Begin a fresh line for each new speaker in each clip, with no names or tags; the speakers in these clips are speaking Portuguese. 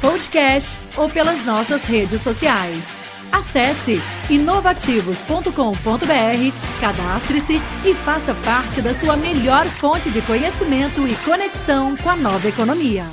podcast ou pelas nossas redes sociais. Acesse inovativos.com.br, cadastre-se e faça parte da sua melhor fonte de conhecimento e conexão com a nova economia.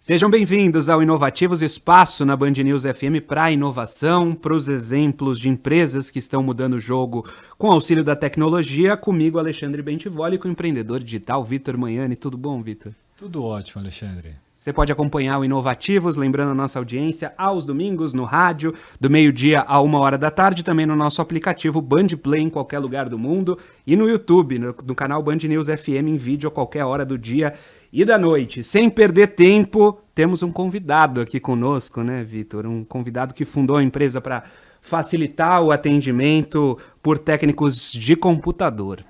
Sejam bem-vindos ao Inovativos Espaço na Band News FM para inovação, para os exemplos de empresas que estão mudando o jogo com auxílio da tecnologia. Comigo, Alexandre Bentivoli, com o empreendedor digital Vitor Manhani. Tudo bom, Vitor?
Tudo ótimo, Alexandre.
Você pode acompanhar o Inovativos, lembrando a nossa audiência, aos domingos no rádio, do meio-dia a uma hora da tarde, também no nosso aplicativo Band Play em qualquer lugar do mundo e no YouTube, no, no canal Band News FM em vídeo a qualquer hora do dia e da noite. Sem perder tempo, temos um convidado aqui conosco, né, Vitor? Um convidado que fundou a empresa para facilitar o atendimento por técnicos de computador.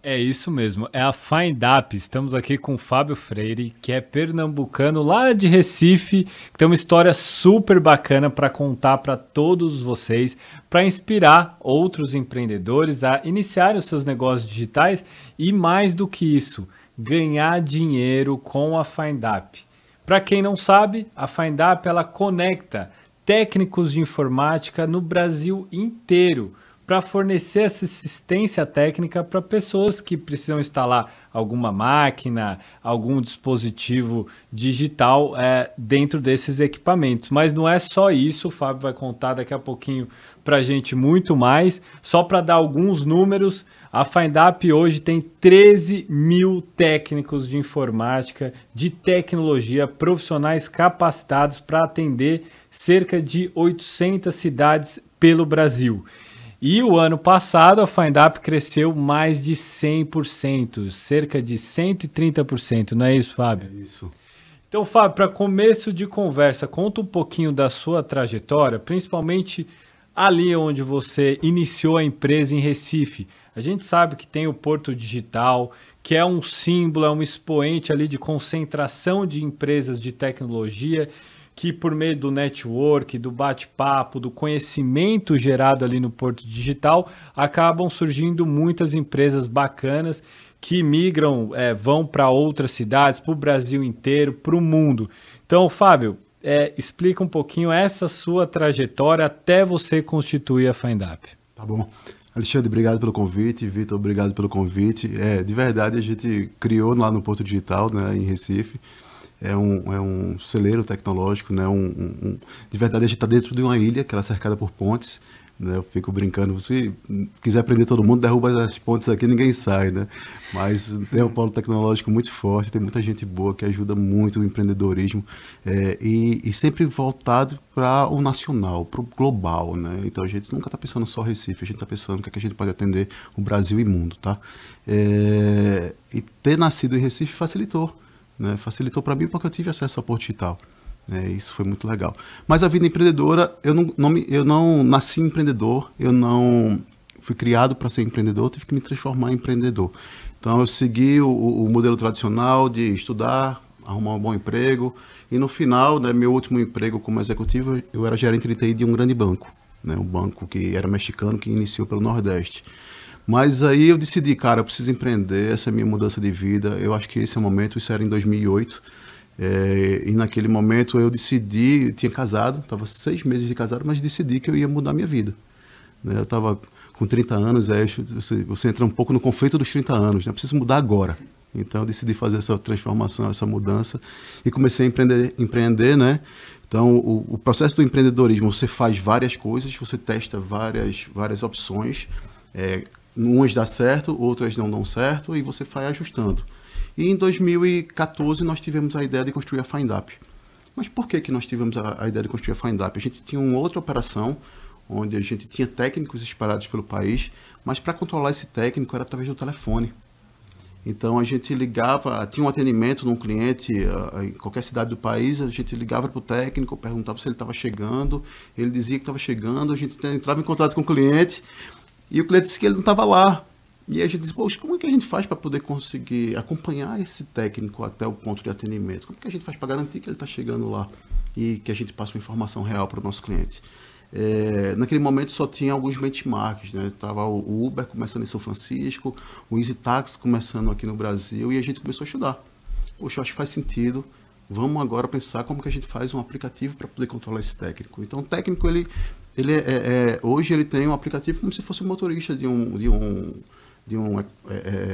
É isso mesmo, é a FindUp. Estamos aqui com o Fábio Freire, que é pernambucano lá de Recife, que tem uma história super bacana para contar para todos vocês, para inspirar outros empreendedores a iniciarem os seus negócios digitais e mais do que isso, ganhar dinheiro com a FindUp. Para quem não sabe, a FindUp ela conecta técnicos de informática no Brasil inteiro para fornecer essa assistência técnica para pessoas que precisam instalar alguma máquina, algum dispositivo digital é, dentro desses equipamentos. Mas não é só isso, o Fábio vai contar daqui a pouquinho para a gente muito mais. Só para dar alguns números, a FindUp hoje tem 13 mil técnicos de informática, de tecnologia, profissionais capacitados para atender cerca de 800 cidades pelo Brasil. E o ano passado a FindUp cresceu mais de 100%, cerca de 130%, não é isso, Fábio?
É isso.
Então, Fábio, para começo de conversa, conta um pouquinho da sua trajetória, principalmente ali onde você iniciou a empresa em Recife. A gente sabe que tem o Porto Digital, que é um símbolo, é um expoente ali de concentração de empresas de tecnologia que por meio do network, do bate-papo, do conhecimento gerado ali no Porto Digital, acabam surgindo muitas empresas bacanas que migram, é, vão para outras cidades, para o Brasil inteiro, para o mundo. Então, Fábio, é, explica um pouquinho essa sua trajetória até você constituir a FindUp.
Tá bom. Alexandre, obrigado pelo convite. Vitor, obrigado pelo convite. É, de verdade, a gente criou lá no Porto Digital, né, em Recife, é um, é um celeiro tecnológico, né? Um, um, de verdade, a gente está dentro de uma ilha que ela é cercada por pontes. Né? Eu fico brincando, se quiser prender todo mundo, derruba as pontes aqui, ninguém sai, né? Mas tem um polo tecnológico muito forte, tem muita gente boa que ajuda muito o empreendedorismo é, e, e, sempre voltado para o nacional, para o global, né? Então a gente nunca está pensando só Recife, a gente está pensando o que, é que a gente pode atender o Brasil e mundo, tá? É, e ter nascido em Recife facilitou né? Facilitou para mim porque eu tive acesso ao Porto Digital. Né? Isso foi muito legal. Mas a vida empreendedora, eu não, não me, eu não nasci empreendedor, eu não fui criado para ser empreendedor, tive que me transformar em empreendedor. Então eu segui o, o, modelo tradicional de estudar, arrumar um bom emprego e no final, né, meu último emprego como executivo, eu era gerente de TI de um grande banco, né, um banco que era mexicano que iniciou pelo Nordeste. Mas aí eu decidi, cara, eu preciso empreender, essa é a minha mudança de vida. Eu acho que esse é o momento, isso era em 2008. É, e naquele momento eu decidi, eu tinha casado, estava seis meses de casado, mas decidi que eu ia mudar minha vida. Né? Eu estava com 30 anos, aí você, você, entra um pouco no conflito dos 30 anos, né? eu preciso mudar agora. Então eu decidi fazer essa transformação, essa mudança e comecei a empreender, empreender né? Então o, o processo do empreendedorismo, você faz várias coisas, você testa várias, várias opções, é, umas dá certo, outras não dão certo e você vai ajustando. E em 2014 nós tivemos a ideia de construir a FindUp. Mas por que, que nós tivemos a, a ideia de construir a FindUp? A gente tinha uma outra operação onde a gente tinha técnicos espalhados pelo país, mas para controlar esse técnico era através do telefone. Então a gente ligava, tinha um atendimento num cliente uh, em qualquer cidade do país, a gente ligava para o técnico, perguntava se ele estava chegando, ele dizia que estava chegando, a gente entrava em contato com o cliente e o cliente disse que ele não estava lá. E a gente disse, poxa, como é que a gente faz para poder conseguir acompanhar esse técnico até o ponto de atendimento? Como é que a gente faz para garantir que ele está chegando lá e que a gente passe uma informação real para o nosso cliente? É, naquele momento só tinha alguns benchmarks, né? Tava o Uber começando em São Francisco, o Easy Taxi começando aqui no Brasil e a gente começou a estudar. Poxa, acho que faz sentido. Vamos agora pensar como que a gente faz um aplicativo para poder controlar esse técnico. Então, o técnico ele, ele é, é, hoje ele tem um aplicativo como se fosse um motorista de um de um de um, é,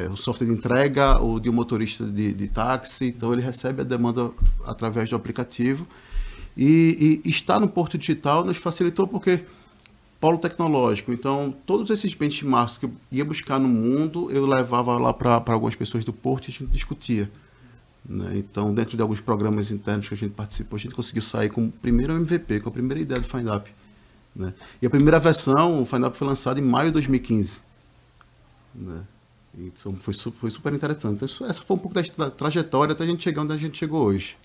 é, um software de entrega ou de um motorista de, de táxi. Então, ele recebe a demanda através do aplicativo e, e estar no Porto Digital nos facilitou porque polo tecnológico. Então, todos esses benchmarks que eu ia buscar no mundo, eu levava lá para algumas pessoas do Porto e a gente discutia. Né? Então, dentro de alguns programas internos que a gente participou, a gente conseguiu sair com o primeiro MVP, com a primeira ideia do FindUp. Né? E a primeira versão, o FindUp foi lançado em maio de 2015. Né? Então, foi, foi super interessante. Então, essa foi um pouco da trajetória até a gente chegar onde a gente chegou hoje.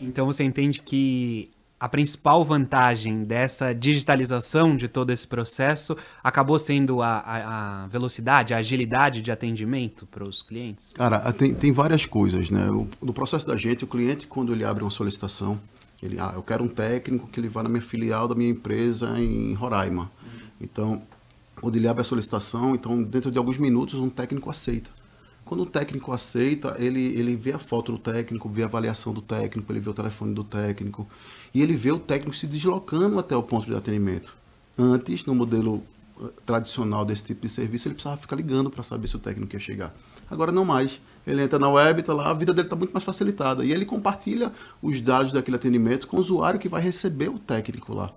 Então você entende que a principal vantagem dessa digitalização de todo esse processo acabou sendo a, a, a velocidade, a agilidade de atendimento para os clientes?
Cara, tem, tem várias coisas, né? O, no processo da gente, o cliente, quando ele abre uma solicitação, ele, ah, eu quero um técnico que ele vá na minha filial da minha empresa em Roraima. Uhum. Então, quando ele abre a solicitação, então dentro de alguns minutos um técnico aceita. Quando o técnico aceita, ele, ele vê a foto do técnico, vê a avaliação do técnico, ele vê o telefone do técnico e ele vê o técnico se deslocando até o ponto de atendimento. Antes, no modelo eh, tradicional desse tipo de serviço, ele precisava ficar ligando para saber se o técnico ia chegar. Agora não mais. Ele entra na web, está lá, a vida dele está muito mais facilitada. E ele compartilha os dados daquele atendimento com o usuário que vai receber o técnico lá.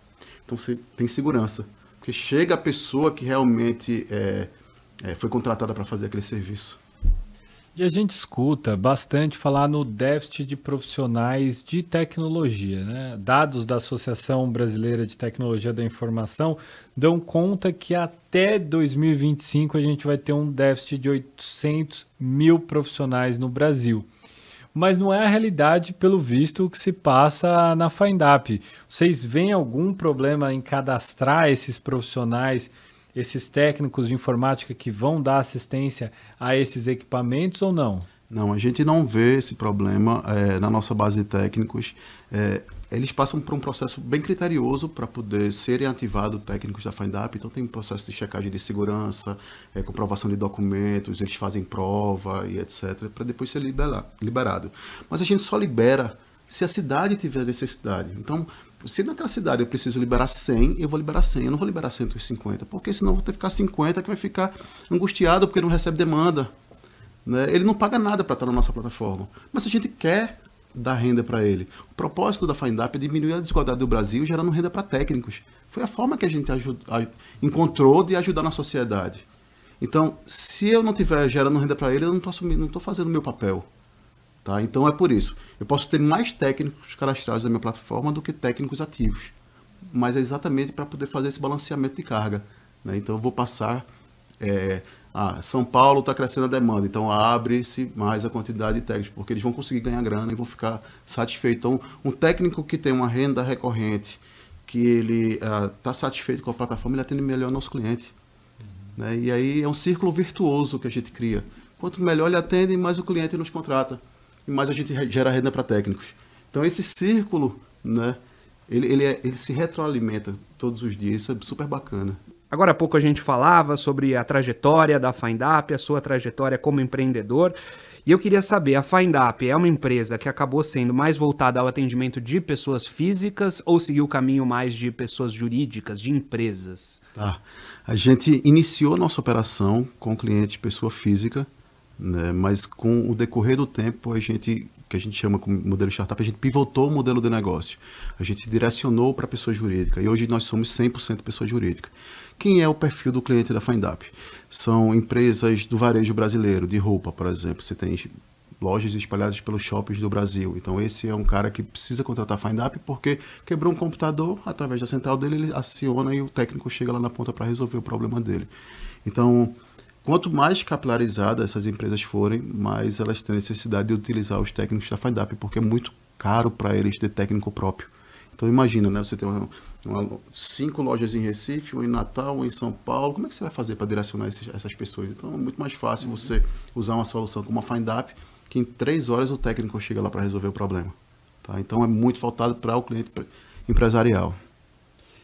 Então você tem segurança. Porque chega a pessoa que realmente é, é, foi contratada para fazer aquele serviço.
E a gente escuta bastante falar no déficit de profissionais de tecnologia. Né? Dados da Associação Brasileira de Tecnologia da Informação dão conta que até 2025 a gente vai ter um déficit de 800 mil profissionais no Brasil. Mas não é a realidade, pelo visto, que se passa na FindUp. Vocês veem algum problema em cadastrar esses profissionais esses técnicos de informática que vão dar assistência a esses equipamentos ou não?
Não, a gente não vê esse problema é, na nossa base de técnicos. É, eles passam por um processo bem criterioso para poder serem ativados técnicos da FindUp. Então, tem um processo de checagem de segurança, é, comprovação de documentos, eles fazem prova e etc., para depois ser libera liberado. Mas a gente só libera se a cidade tiver necessidade. Então, se naquela cidade eu preciso liberar 100, eu vou liberar 100, eu não vou liberar 150, porque senão eu vou ter que ficar 50 que vai ficar angustiado porque não recebe demanda. Né? Ele não paga nada para estar na nossa plataforma, mas a gente quer dar renda para ele. O propósito da FindUp é diminuir a desigualdade do Brasil gerando renda para técnicos. Foi a forma que a gente encontrou de ajudar na sociedade. Então, se eu não estiver gerando renda para ele, eu não estou fazendo o meu papel. Tá? Então é por isso. Eu posso ter mais técnicos cadastrados na minha plataforma do que técnicos ativos. Mas é exatamente para poder fazer esse balanceamento de carga. Né? Então eu vou passar. É, ah, São Paulo está crescendo a demanda, então abre-se mais a quantidade de técnicos, porque eles vão conseguir ganhar grana e vão ficar satisfeitos. Então, um técnico que tem uma renda recorrente, que ele está ah, satisfeito com a plataforma, ele atende melhor o nosso cliente. Né? E aí é um círculo virtuoso que a gente cria. Quanto melhor ele atende, mais o cliente nos contrata e mais a gente gera renda para técnicos. Então esse círculo, né, ele, ele, é, ele se retroalimenta todos os dias, isso é super bacana.
Agora há pouco a gente falava sobre a trajetória da FindUp, a sua trajetória como empreendedor. E eu queria saber, a FindUp é uma empresa que acabou sendo mais voltada ao atendimento de pessoas físicas ou seguiu o caminho mais de pessoas jurídicas, de empresas?
Tá. A gente iniciou nossa operação com cliente pessoa física, né? Mas com o decorrer do tempo, a gente, que a gente chama como modelo startup, a gente pivotou o modelo de negócio. A gente direcionou para pessoa jurídica e hoje nós somos 100% pessoa jurídica. Quem é o perfil do cliente da FindUp? São empresas do varejo brasileiro, de roupa, por exemplo. Você tem lojas espalhadas pelos shoppings do Brasil. Então esse é um cara que precisa contratar FindUp porque quebrou um computador, através da central dele ele aciona e o técnico chega lá na ponta para resolver o problema dele. Então quanto mais capilarizadas essas empresas forem, mais elas têm necessidade de utilizar os técnicos da FindUp, porque é muito caro para eles ter técnico próprio. Então imagina, né? Você tem uma, uma, cinco lojas em Recife, uma em Natal, uma em São Paulo. Como é que você vai fazer para direcionar esses, essas pessoas? Então é muito mais fácil uhum. você usar uma solução como a FindUp, que em três horas o técnico chega lá para resolver o problema. Tá? Então é muito faltado para o cliente empresarial.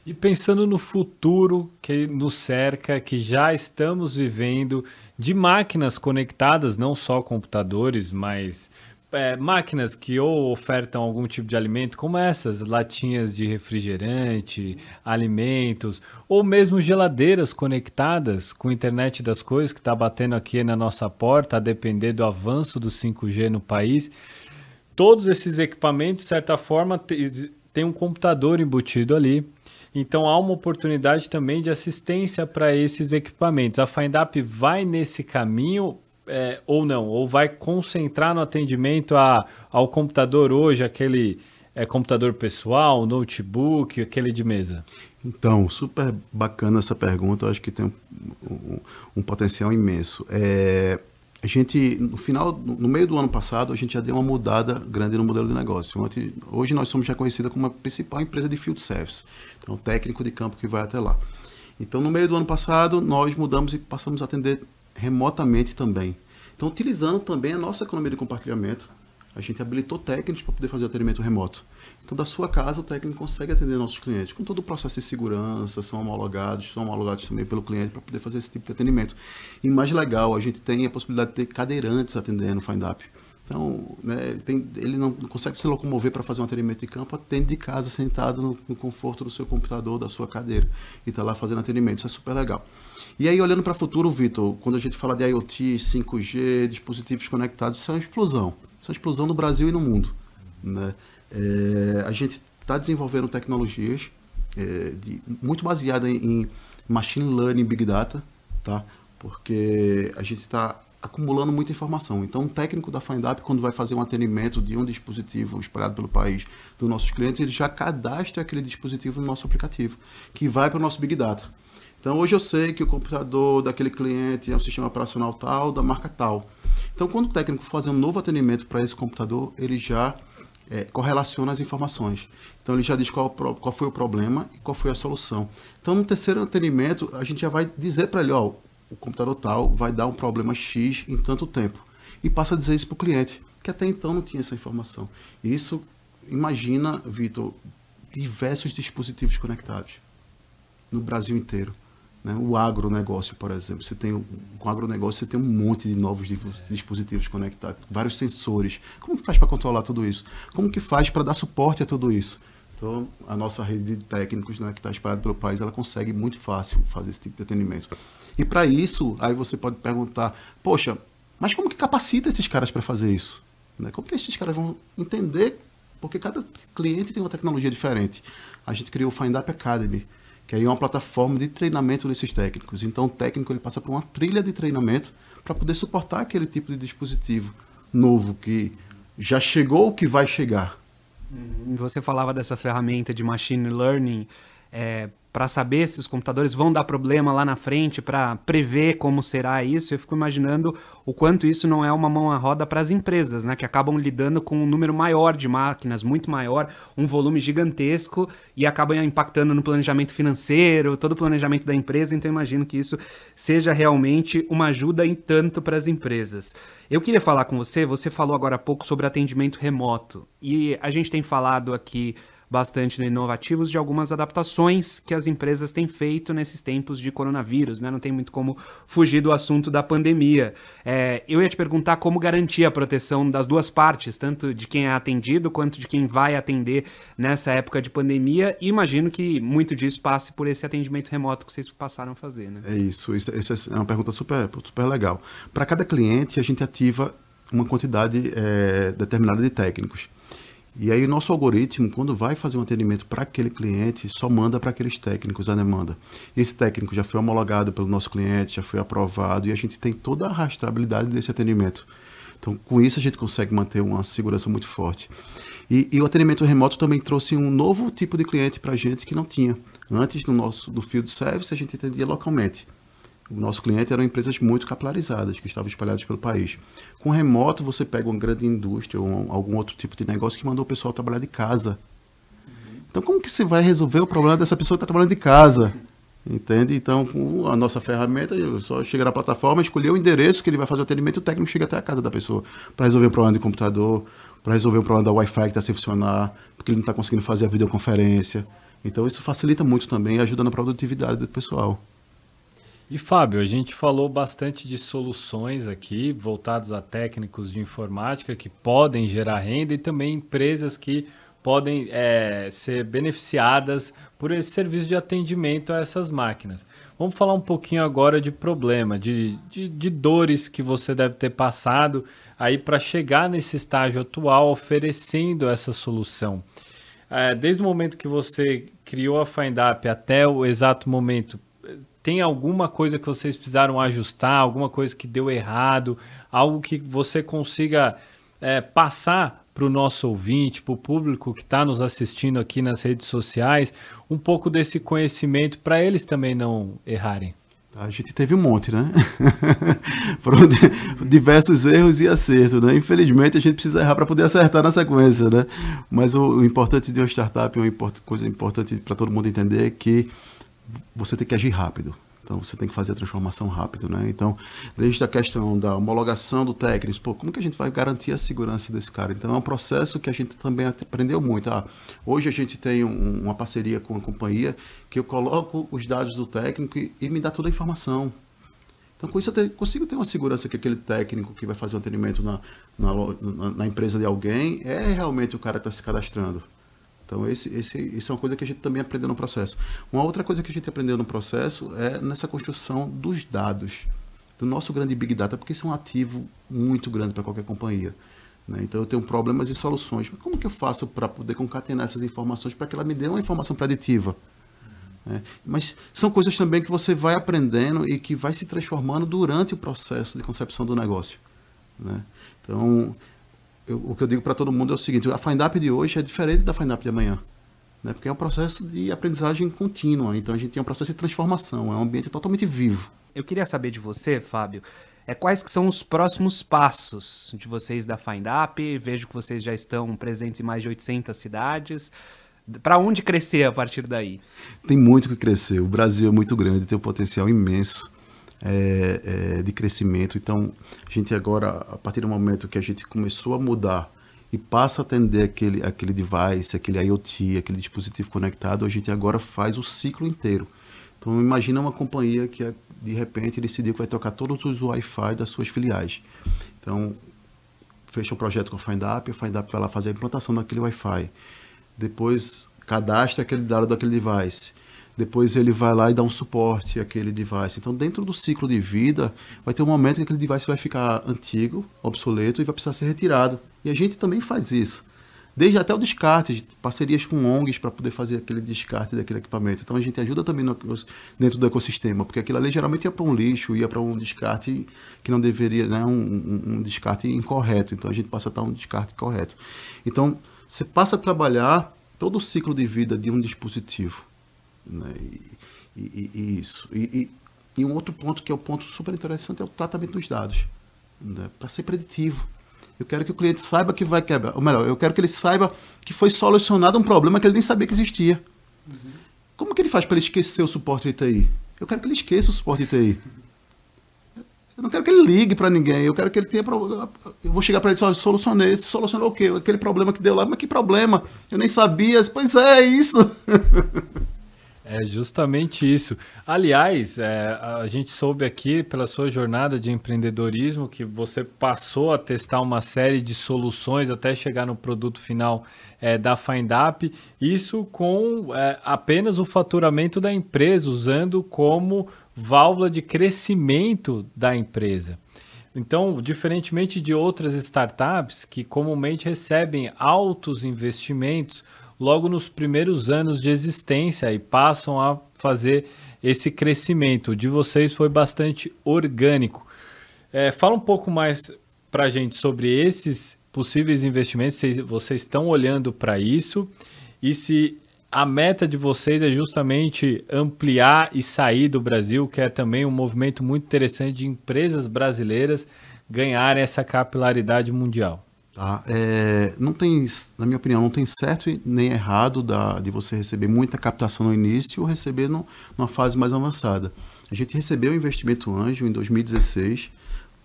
E pensando no futuro que nos cerca, que já estamos vivendo, de máquinas conectadas, não só computadores, mas é, máquinas que ou ofertam algum tipo de alimento, como essas latinhas de refrigerante, alimentos, ou mesmo geladeiras conectadas com a internet das coisas que está batendo aqui na nossa porta, a depender do avanço do 5G no país. Todos esses equipamentos, de certa forma, tem um computador embutido ali. Então há uma oportunidade também de assistência para esses equipamentos. A FindUp vai nesse caminho é, ou não? Ou vai concentrar no atendimento a, ao computador hoje, aquele é, computador pessoal, notebook, aquele de mesa?
Então, super bacana essa pergunta, eu acho que tem um, um, um potencial imenso. É, a gente, no final, no meio do ano passado, a gente já deu uma mudada grande no modelo de negócio. Hoje nós somos reconhecidos como a principal empresa de field service, então técnico de campo que vai até lá. Então, no meio do ano passado, nós mudamos e passamos a atender remotamente também. Então, utilizando também a nossa economia de compartilhamento, a gente habilitou técnicos para poder fazer atendimento remoto. Então, da sua casa, o técnico consegue atender nossos clientes, com todo o processo de segurança, são homologados, são homologados também pelo cliente para poder fazer esse tipo de atendimento. E mais legal, a gente tem a possibilidade de ter cadeirantes atendendo o FindUp. Então, né, tem, ele, não consegue se locomover para fazer um atendimento de campo, atende de casa, sentado no, no conforto do seu computador, da sua cadeira, e está lá fazendo atendimento. Isso é super legal. E aí, olhando para o futuro, Vitor, quando a gente fala de IoT, 5G, dispositivos conectados, isso é uma explosão. Isso é uma explosão no Brasil e no mundo. Né? É, a gente está desenvolvendo tecnologias é, de, muito baseadas em, em machine learning, big data, tá? porque a gente está acumulando muita informação. Então, um técnico da FindUp, quando vai fazer um atendimento de um dispositivo espalhado pelo país dos nossos clientes, ele já cadastra aquele dispositivo no nosso aplicativo, que vai para o nosso Big Data. Então, hoje eu sei que o computador daquele cliente é um sistema operacional tal, da marca tal. Então, quando o técnico fazer um novo atendimento para esse computador, ele já é, correlaciona as informações. Então, ele já diz qual, qual foi o problema e qual foi a solução. Então, no terceiro atendimento, a gente já vai dizer para ele, ó, o computador tal vai dar um problema X em tanto tempo. E passa a dizer isso para o cliente, que até então não tinha essa informação. Isso, imagina, Vitor, diversos dispositivos conectados no Brasil inteiro. Né? O agronegócio, por exemplo. Você tem, com o agronegócio, você tem um monte de novos dispositivos conectados, vários sensores. Como que faz para controlar tudo isso? Como que faz para dar suporte a tudo isso? Então, a nossa rede de técnicos, né, que está espalhada pelo país, ela consegue muito fácil fazer esse tipo de atendimento. E para isso, aí você pode perguntar, poxa, mas como que capacita esses caras para fazer isso? Né? Como que esses caras vão entender? Porque cada cliente tem uma tecnologia diferente. A gente criou o Find Up Academy, que aí é uma plataforma de treinamento desses técnicos. Então, o técnico ele passa por uma trilha de treinamento para poder suportar aquele tipo de dispositivo novo que já chegou ou que vai chegar.
Uhum. Você falava dessa ferramenta de machine learning. É, para saber se os computadores vão dar problema lá na frente, para prever como será isso, eu fico imaginando o quanto isso não é uma mão à roda para as empresas, né, que acabam lidando com um número maior de máquinas, muito maior, um volume gigantesco e acabam impactando no planejamento financeiro, todo o planejamento da empresa, então imagino que isso seja realmente uma ajuda em tanto para as empresas. Eu queria falar com você, você falou agora há pouco sobre atendimento remoto, e a gente tem falado aqui bastante inovativos de algumas adaptações que as empresas têm feito nesses tempos de coronavírus, né? Não tem muito como fugir do assunto da pandemia. É, eu ia te perguntar como garantir a proteção das duas partes, tanto de quem é atendido quanto de quem vai atender nessa época de pandemia. E imagino que muito disso passe por esse atendimento remoto que vocês passaram a fazer, né?
É isso. Isso, isso é uma pergunta super, super legal. Para cada cliente, a gente ativa uma quantidade é, determinada de técnicos. E aí o nosso algoritmo, quando vai fazer um atendimento para aquele cliente, só manda para aqueles técnicos a demanda. Esse técnico já foi homologado pelo nosso cliente, já foi aprovado e a gente tem toda a rastreabilidade desse atendimento. Então, com isso a gente consegue manter uma segurança muito forte. E, e o atendimento remoto também trouxe um novo tipo de cliente para a gente que não tinha. Antes, no nosso do field service, a gente atendia localmente. O nosso cliente eram empresas muito capilarizadas, que estavam espalhadas pelo país. Com remoto, você pega uma grande indústria ou algum outro tipo de negócio que mandou o pessoal trabalhar de casa. Então, como que você vai resolver o problema dessa pessoa que está trabalhando de casa? Entende? Então, com a nossa ferramenta, só chega na plataforma, escolher o endereço que ele vai fazer o atendimento, o técnico chega até a casa da pessoa para resolver um problema de computador, para resolver um problema da Wi-Fi que está sem funcionar, porque ele não está conseguindo fazer a videoconferência. Então, isso facilita muito também e ajuda na produtividade do pessoal.
E Fábio, a gente falou bastante de soluções aqui, voltados a técnicos de informática que podem gerar renda e também empresas que podem é, ser beneficiadas por esse serviço de atendimento a essas máquinas. Vamos falar um pouquinho agora de problema, de, de, de dores que você deve ter passado aí para chegar nesse estágio atual oferecendo essa solução. É, desde o momento que você criou a FindUp até o exato momento, tem alguma coisa que vocês precisaram ajustar, alguma coisa que deu errado, algo que você consiga é, passar para o nosso ouvinte, para o público que está nos assistindo aqui nas redes sociais, um pouco desse conhecimento para eles também não errarem?
A gente teve um monte, né? Foram diversos erros e acertos, né? Infelizmente a gente precisa errar para poder acertar na sequência, né? Mas o, o importante de uma startup, uma import, coisa importante para todo mundo entender é que você tem que agir rápido. Então você tem que fazer a transformação rápido, né? Então, desde a questão da homologação do técnico, pô, como que a gente vai garantir a segurança desse cara? Então é um processo que a gente também aprendeu muito. Ah, hoje a gente tem um, uma parceria com a companhia que eu coloco os dados do técnico e, e me dá toda a informação. Então, com isso, eu te, consigo ter uma segurança que aquele técnico que vai fazer o um atendimento na, na, na, na, empresa de alguém é realmente o cara que está se cadastrando. Então, esse, esse, isso é uma coisa que a gente também aprendeu no processo. Uma outra coisa que a gente aprendeu no processo é nessa construção dos dados, do nosso grande Big Data, porque isso é um ativo muito grande para qualquer companhia. Né? Então, eu tenho problemas e soluções. Mas como que eu faço para poder concatenar essas informações para que ela me dê uma informação preditiva? Né? Mas são coisas também que você vai aprendendo e que vai se transformando durante o processo de concepção do negócio. Né? Então, eu, o que eu digo para todo mundo é o seguinte: a FindUp de hoje é diferente da FindUp de amanhã. Né? Porque é um processo de aprendizagem contínua. Então a gente tem um processo de transformação, é um ambiente totalmente vivo.
Eu queria saber de você, Fábio, é, quais que são os próximos passos de vocês da FindUp? Vejo que vocês já estão presentes em mais de 800 cidades. Para onde crescer a partir daí?
Tem muito que crescer. O Brasil é muito grande, tem um potencial imenso é, é, de crescimento. Então, a gente agora, a partir do momento que a gente começou a mudar e passa a atender aquele, aquele device, aquele IoT, aquele dispositivo conectado, a gente agora faz o ciclo inteiro. Então, imagina uma companhia que de repente decidiu que vai trocar todos os Wi-Fi das suas filiais. Então, fecha um projeto com a FindUp, a FindUp vai lá fazer a implantação daquele Wi-Fi. Depois, cadastra aquele dado daquele device depois ele vai lá e dá um suporte àquele device. Então, dentro do ciclo de vida, vai ter um momento que aquele device vai ficar antigo, obsoleto e vai precisar ser retirado. E a gente também faz isso. Desde até o descarte, parcerias com ONGs para poder fazer aquele descarte daquele equipamento. Então a gente ajuda também no, dentro do ecossistema, porque aquilo ali geralmente ia para um lixo, ia para um descarte que não deveria, né, um, um, um descarte incorreto. Então a gente passa a estar um descarte correto. Então você passa a trabalhar todo o ciclo de vida de um dispositivo. Né? E, e, e, isso. E, e, um outro ponto que é um ponto super interessante é o tratamento dos dados. Né? Para ser preditivo. Eu quero que o cliente saiba que vai quebrar. Ou melhor, eu quero que ele saiba que foi solucionado um problema que ele nem sabia que existia. Uhum. Como que ele faz para ele esquecer o suporte de TI? Eu quero que ele esqueça o suporte de TI. Eu não quero que ele ligue para ninguém. Eu quero que ele tenha. Eu vou chegar para ele e solucionei. Solucionou o quê? Aquele problema que deu lá. Mas que problema? Eu nem sabia. Pois é, é isso.
É justamente isso. Aliás, é, a gente soube aqui pela sua jornada de empreendedorismo que você passou a testar uma série de soluções até chegar no produto final é, da FindUp, isso com é, apenas o faturamento da empresa, usando como válvula de crescimento da empresa. Então, diferentemente de outras startups que comumente recebem altos investimentos, logo nos primeiros anos de existência e passam a fazer esse crescimento. O de vocês foi bastante orgânico. É, fala um pouco mais para a gente sobre esses possíveis investimentos, se vocês estão olhando para isso e se a meta de vocês é justamente ampliar e sair do Brasil, que é também um movimento muito interessante de empresas brasileiras ganharem essa capilaridade mundial.
Tá? É, não tem, na minha opinião, não tem certo nem errado da, de você receber muita captação no início ou receber no, numa fase mais avançada. A gente recebeu o investimento anjo em 2016,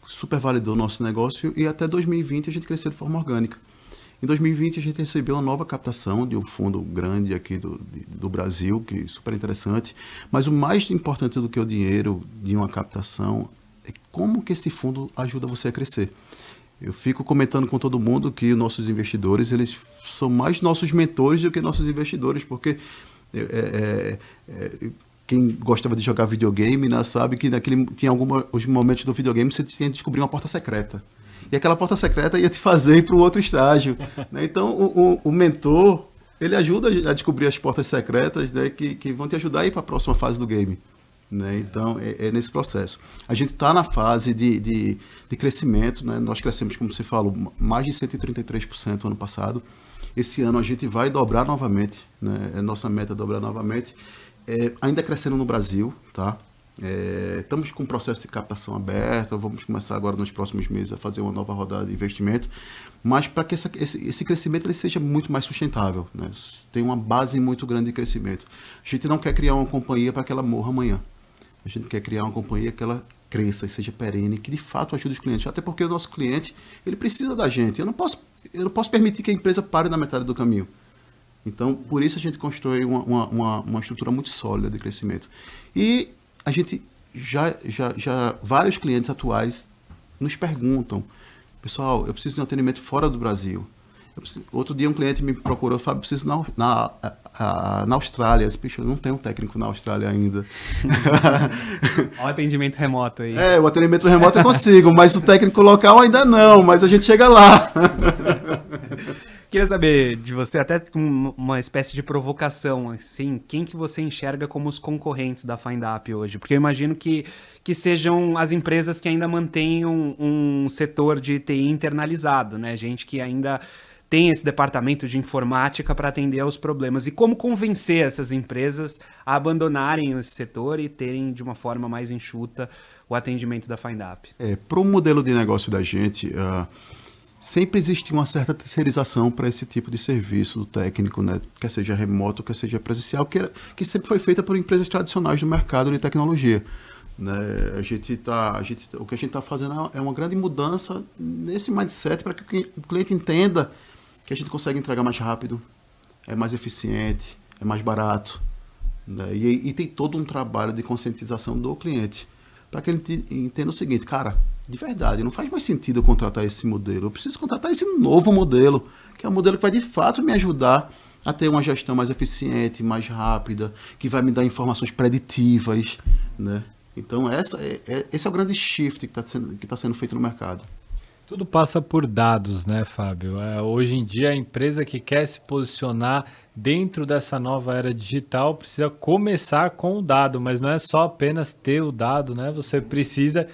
super validou o nosso negócio e até 2020 a gente cresceu de forma orgânica. Em 2020 a gente recebeu uma nova captação de um fundo grande aqui do, do Brasil, que é super interessante. Mas o mais importante do que o dinheiro de uma captação é como que esse fundo ajuda você a crescer. Eu fico comentando com todo mundo que os nossos investidores eles são mais nossos mentores do que nossos investidores, porque é, é, é, quem gostava de jogar videogame né, sabe que naquele, tinha alguns momentos do videogame você tinha que descobrir uma porta secreta. E aquela porta secreta ia te fazer ir para o outro estágio. Né? Então, o, o, o, mentor, ele ajuda a descobrir as portas secretas né, que, que vão te ajudar a ir para a próxima fase do game. Né? Então, é, é, nesse processo. A gente está na fase de, de, de crescimento. Né? Nós crescemos, como você falou, mais de 133% ano passado. Esse ano a gente vai dobrar novamente. Né? É nossa meta dobrar novamente. É, ainda crescendo no Brasil, tá? É, estamos com um processo de captação aberto, vamos começar agora nos próximos meses a fazer uma nova rodada de investimento, mas para que essa, esse, esse, crescimento ele seja muito mais sustentável, né? tem uma base muito grande de crescimento. A gente não quer criar uma companhia para que ela morra amanhã, a gente quer criar uma companhia que ela cresça e seja perene, que de fato ajude os clientes, até porque o nosso cliente ele precisa da gente, eu não posso, eu não posso permitir que a empresa pare na metade do caminho. Então, por isso a gente constrói uma, uma, uma, uma estrutura muito sólida de crescimento. E a gente já, já, já vários clientes atuais nos perguntam, pessoal, eu preciso de um atendimento fora do Brasil. Outro dia um cliente me procurou, Fábio, preciso na, na, na Austrália. Eu disse, eu não tenho um técnico na Austrália ainda.
o atendimento remoto aí.
É, o atendimento remoto eu consigo, mas o técnico local ainda não, mas a gente chega lá.
Queria saber de você, até uma espécie de provocação, assim, quem que você enxerga como os concorrentes da FindUp hoje? Porque eu imagino que, que sejam as empresas que ainda mantêm um, um setor de TI internalizado, né? Gente que ainda tem esse departamento de informática para atender aos problemas. E como convencer essas empresas a abandonarem esse setor e terem de uma forma mais enxuta o atendimento da FindUp?
É, para o modelo de negócio da gente... Uh sempre existiu uma certa terceirização para esse tipo de serviço técnico, né? quer seja remoto, quer seja presencial, que, era, que sempre foi feita por empresas tradicionais do mercado de tecnologia. Né? A gente tá, a gente, o que a gente está fazendo é uma grande mudança nesse mindset para que o cliente entenda que a gente consegue entregar mais rápido, é mais eficiente, é mais barato. Né? E, e tem todo um trabalho de conscientização do cliente para que ele entenda o seguinte, cara, de verdade, não faz mais sentido eu contratar esse modelo. Eu preciso contratar esse novo modelo, que é um modelo que vai de fato me ajudar a ter uma gestão mais eficiente, mais rápida, que vai me dar informações preditivas, né? Então essa é, é esse é o grande shift que está sendo, tá sendo feito no mercado.
Tudo passa por dados, né, Fábio? É, hoje em dia, a empresa que quer se posicionar dentro dessa nova era digital precisa começar com o dado, mas não é só apenas ter o dado, né? Você precisa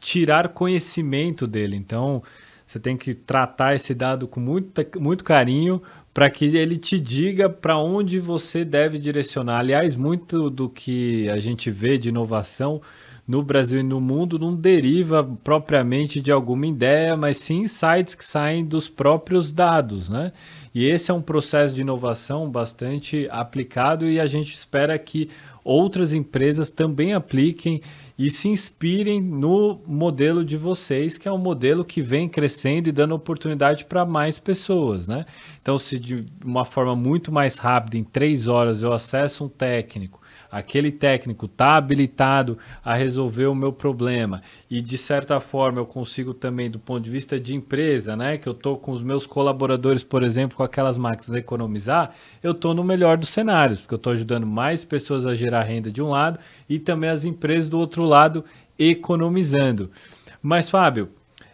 tirar conhecimento dele. Então, você tem que tratar esse dado com muito carinho para que ele te diga para onde você deve direcionar. Aliás, muito do que a gente vê de inovação no Brasil e no mundo não deriva propriamente de alguma ideia, mas sim insights que saem dos próprios dados, né? E esse é um processo de inovação bastante aplicado e a gente espera que outras empresas também apliquem e se inspirem no modelo de vocês, que é um modelo que vem crescendo e dando oportunidade para mais pessoas, né? Então, se de uma forma muito mais rápida, em três horas, eu acesso um técnico aquele técnico está habilitado a resolver o meu problema e de certa forma eu consigo também do ponto de vista de empresa, né, que eu estou com os meus colaboradores, por exemplo, com aquelas máquinas a economizar, eu estou no melhor dos cenários, porque eu estou ajudando mais pessoas a gerar renda de um lado e também as empresas do outro lado economizando. Mas Fábio,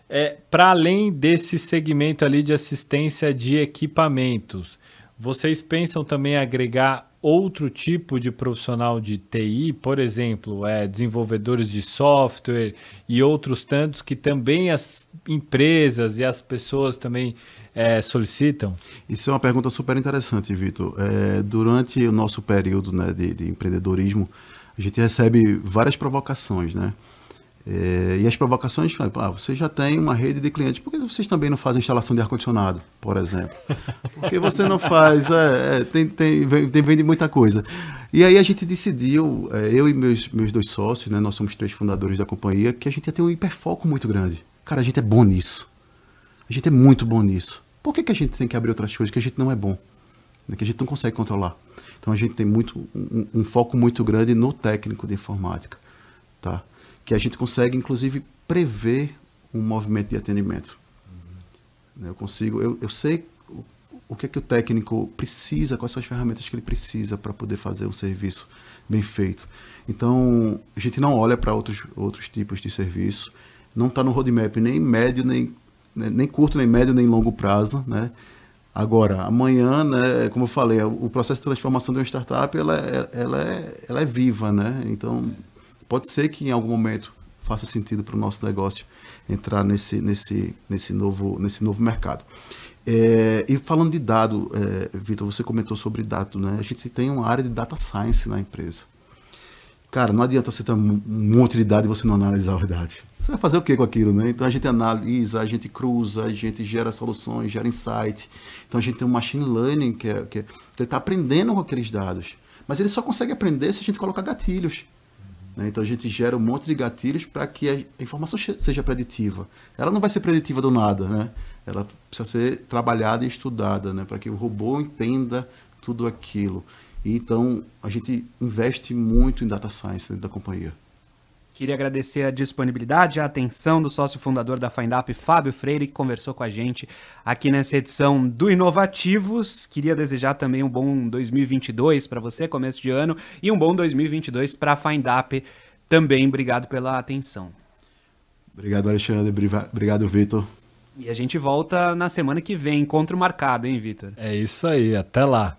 é, para além desse segmento ali de assistência de equipamentos, vocês pensam também agregar outro tipo de profissional de TI, por exemplo, é, desenvolvedores de software e outros tantos que também as empresas e as pessoas também é, solicitam?
Isso é uma pergunta super interessante, Vitor. É, durante o nosso período né, de, de, empreendedorismo, a gente recebe várias provocações, né? É, e as provocações, ah, você já tem uma rede de clientes, por que vocês também não fazem instalação de ar-condicionado, por exemplo? Por que você não faz? É, é, tem, tem, tem, vende muita coisa. E aí a gente decidiu, é, eu e meus, meus dois sócios, né, nós somos três fundadores da companhia, que a gente ia ter um hiperfoco muito grande. Cara, a gente é bom nisso. A gente é muito bom nisso. Por que, que a gente tem que abrir outras coisas que a gente não é bom? Né, que a gente não consegue controlar. Então a gente tem muito, um, um foco muito grande no técnico de informática. Tá? Que a gente consegue, inclusive, prever um movimento de atendimento. Uhum. Eu consigo, eu, eu sei o, o que é que o técnico precisa, quais são as ferramentas que ele precisa para poder fazer um serviço bem feito. Então, a gente não olha para outros, outros tipos de serviço, não está no roadmap nem médio, nem, né, nem curto, nem médio, nem longo prazo, né? Agora, amanhã, né, como eu falei, o processo de transformação de uma startup, ela, é, ela, é, ela é viva, né? Então, pode ser que em algum momento faça sentido para o nosso negócio entrar nesse, nesse, nesse, novo, nesse novo mercado. É, e falando de dado, é, Vitor, você comentou sobre dado, né? A gente tem uma área de data science na empresa. Cara, não adianta você ter um monte de dado e você não analisar a verdade. Você vai fazer o que com aquilo, né? Então a gente analisa, a gente cruza, a gente gera soluções, gera insight. Então a gente tem um machine learning que, é, que, é, ele está aprendendo com aqueles dados. Mas ele só consegue aprender se a gente colocar gatilhos. Né? Então a gente gera um monte de gatilhos para que a informação seja preditiva. Ela não vai ser preditiva do nada, né? Ela precisa ser trabalhada e estudada, né? Para que o robô entenda tudo aquilo. E, então a gente investe muito em data science dentro da companhia.
Queria agradecer a disponibilidade, a atenção do sócio fundador da FindUp, Fábio Freire, que conversou com a gente aqui nessa edição do Inovativos. Queria desejar também um bom 2022 para você, começo de ano, e um bom 2022 para a FindUp também. Obrigado pela atenção.
Obrigado, Alexandre. Obrigado, Vitor.
E a gente volta na semana que vem. Encontro marcado, hein, Vitor?
É isso aí. Até lá.